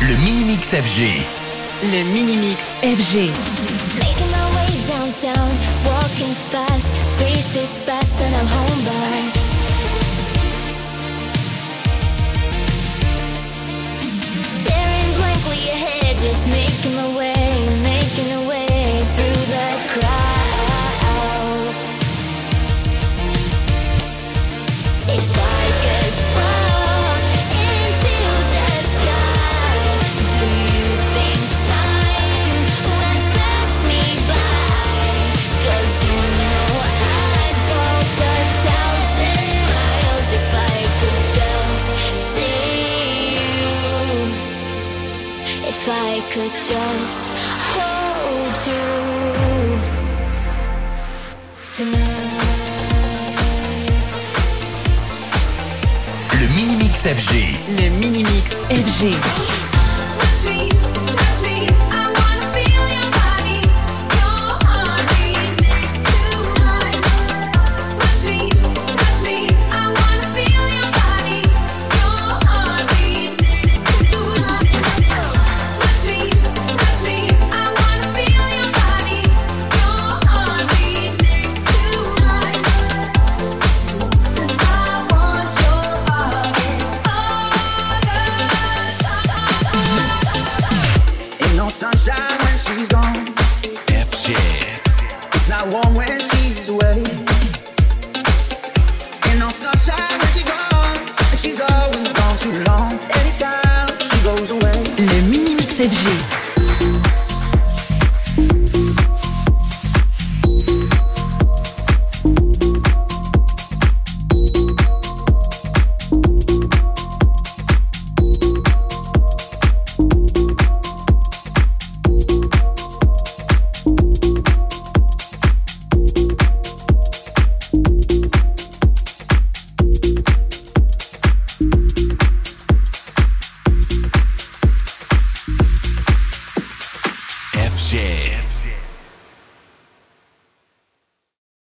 Le Mini-Mix FG. Le Mini-Mix FG. Making my way downtown, walking fast, faces fast and I'm homebound. I could just hold you tonight. Le Mini-Mix FG. Le Mini-Mix FG. She's gone. FG. It's not warm when she's away. Ain't no sunshine when she's gone. She's always gone too long. Anytime she goes away. Le Mini-Mix FG. FG.